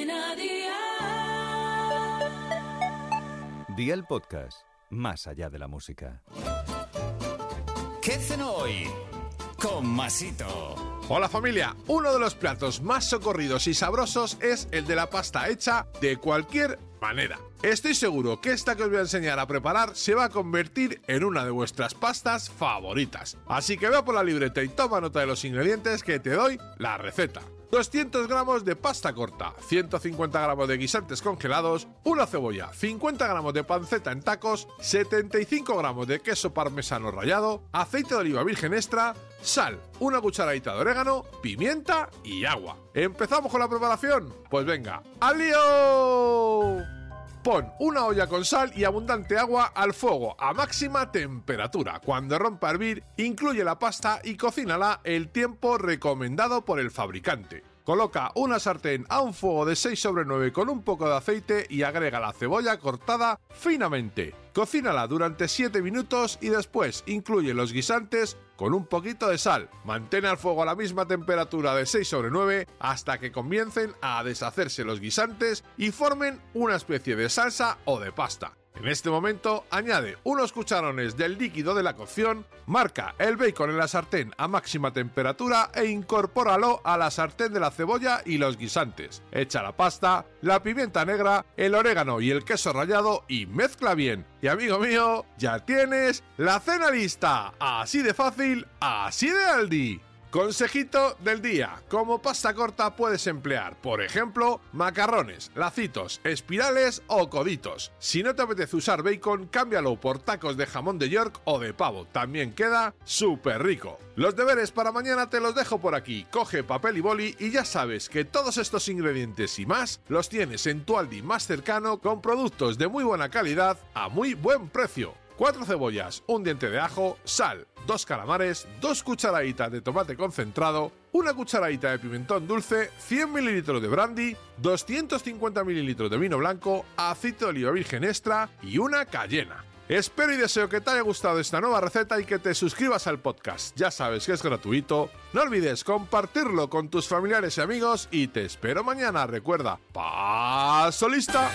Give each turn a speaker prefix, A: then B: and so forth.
A: Cadena Dial.
B: Día el podcast, más allá de la música.
C: ¿Qué cenó hoy? Con Masito.
D: Hola familia, uno de los platos más socorridos y sabrosos es el de la pasta hecha de cualquier manera. Estoy seguro que esta que os voy a enseñar a preparar se va a convertir en una de vuestras pastas favoritas. Así que ve por la libreta y toma nota de los ingredientes que te doy la receta. 200 gramos de pasta corta, 150 gramos de guisantes congelados, una cebolla, 50 gramos de panceta en tacos, 75 gramos de queso parmesano rallado, aceite de oliva virgen extra, sal, una cucharadita de orégano, pimienta y agua. ¿Empezamos con la preparación? Pues venga, ¡al! Pon una olla con sal y abundante agua al fuego a máxima temperatura. Cuando rompa a hervir, incluye la pasta y cocínala el tiempo recomendado por el fabricante. Coloca una sartén a un fuego de 6 sobre 9 con un poco de aceite y agrega la cebolla cortada finamente. Cocínala durante 7 minutos y después incluye los guisantes con un poquito de sal. Mantén al fuego a la misma temperatura de 6 sobre 9 hasta que comiencen a deshacerse los guisantes y formen una especie de salsa o de pasta. En este momento añade unos cucharones del líquido de la cocción, marca el bacon en la sartén a máxima temperatura e incorpóralo a la sartén de la cebolla y los guisantes. Echa la pasta, la pimienta negra, el orégano y el queso rallado y mezcla bien. Y amigo mío, ya tienes la cena lista. Así de fácil, así de Aldi. Consejito del día. Como pasta corta puedes emplear, por ejemplo, macarrones, lacitos, espirales o coditos. Si no te apetece usar bacon, cámbialo por tacos de jamón de York o de pavo. También queda súper rico. Los deberes para mañana te los dejo por aquí. Coge papel y boli y ya sabes que todos estos ingredientes y más los tienes en tu Aldi más cercano con productos de muy buena calidad a muy buen precio. 4 cebollas, un diente de ajo, sal, dos calamares, dos cucharaditas de tomate concentrado, una cucharadita de pimentón dulce, 100 ml de brandy, 250 ml de vino blanco, aceite de oliva virgen extra y una cayena. Espero y deseo que te haya gustado esta nueva receta y que te suscribas al podcast. Ya sabes que es gratuito. No olvides compartirlo con tus familiares y amigos y te espero mañana. Recuerda, paso lista.